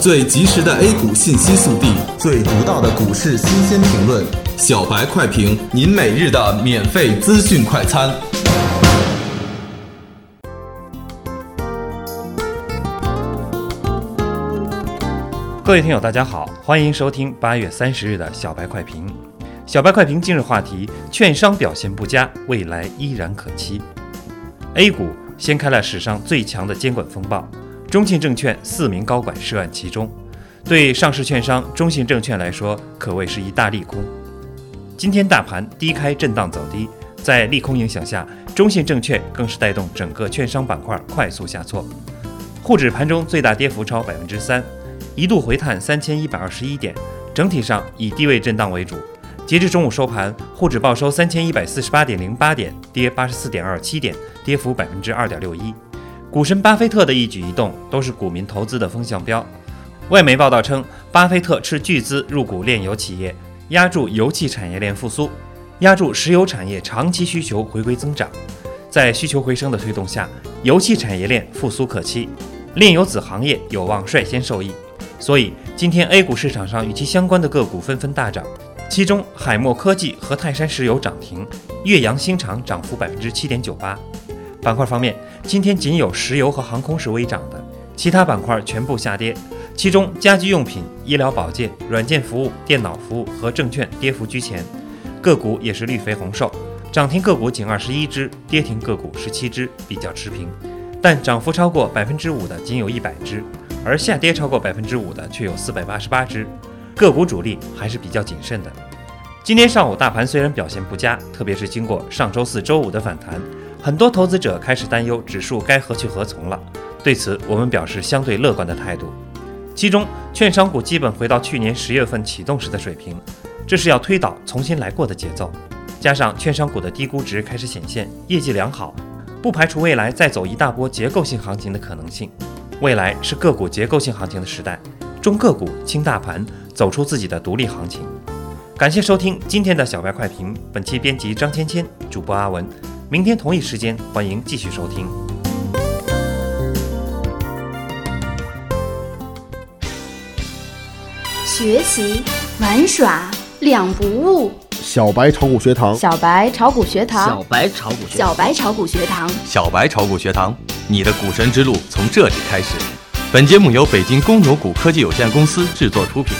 最及时的 A 股信息速递，最独到的股市新鲜评论，小白快评，您每日的免费资讯快餐。各位听友，大家好，欢迎收听八月三十日的小白快评。小白快评今日话题：券商表现不佳，未来依然可期。A 股掀开了史上最强的监管风暴，中信证券四名高管涉案其中，对上市券商中信证券来说可谓是一大利空。今天大盘低开震荡走低，在利空影响下，中信证券更是带动整个券商板块快速下挫，沪指盘中最大跌幅超百分之三。一度回探三千一百二十一点，整体上以低位震荡为主。截至中午收盘，沪指报收三千一百四十八点零八点，跌八十四点二七点，跌幅百分之二点六一。股神巴菲特的一举一动都是股民投资的风向标。外媒报道称，巴菲特斥巨资入股炼油企业，压住油气产业链复苏，压住石油产业长期需求回归增长。在需求回升的推动下，油气产业链复苏可期，炼油子行业有望率先受益。所以，今天 A 股市场上与其相关的个股纷纷大涨，其中海默科技和泰山石油涨停，岳阳新厂涨幅百分之七点九八。板块方面，今天仅有石油和航空是微涨的，其他板块全部下跌。其中，家居用品、医疗保健、软件服务、电脑服务和证券跌幅居前，个股也是绿肥红瘦，涨停个股仅二十一只，跌停个股十七只，比较持平。但涨幅超过百分之五的仅有一百只。而下跌超过百分之五的却有四百八十八只，个股主力还是比较谨慎的。今天上午大盘虽然表现不佳，特别是经过上周四周五的反弹，很多投资者开始担忧指数该何去何从了。对此，我们表示相对乐观的态度。其中，券商股基本回到去年十月份启动时的水平，这是要推倒重新来过的节奏。加上券商股的低估值开始显现，业绩良好，不排除未来再走一大波结构性行情的可能性。未来是个股结构性行情的时代，重个股轻大盘，走出自己的独立行情。感谢收听今天的小白快评，本期编辑张芊芊，主播阿文。明天同一时间，欢迎继续收听。学习玩耍两不误。小白炒股学堂，小白炒股学堂，小白炒股学，小白炒股学堂，小白炒股学堂，你的股神之路从这里开始。本节目由北京公牛股科技有限公司制作出品。